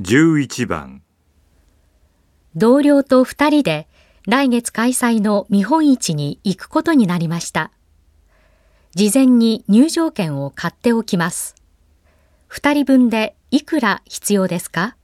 11番同僚と2人で来月開催の見本市に行くことになりました。事前に入場券を買っておきます。2人分でいくら必要ですか？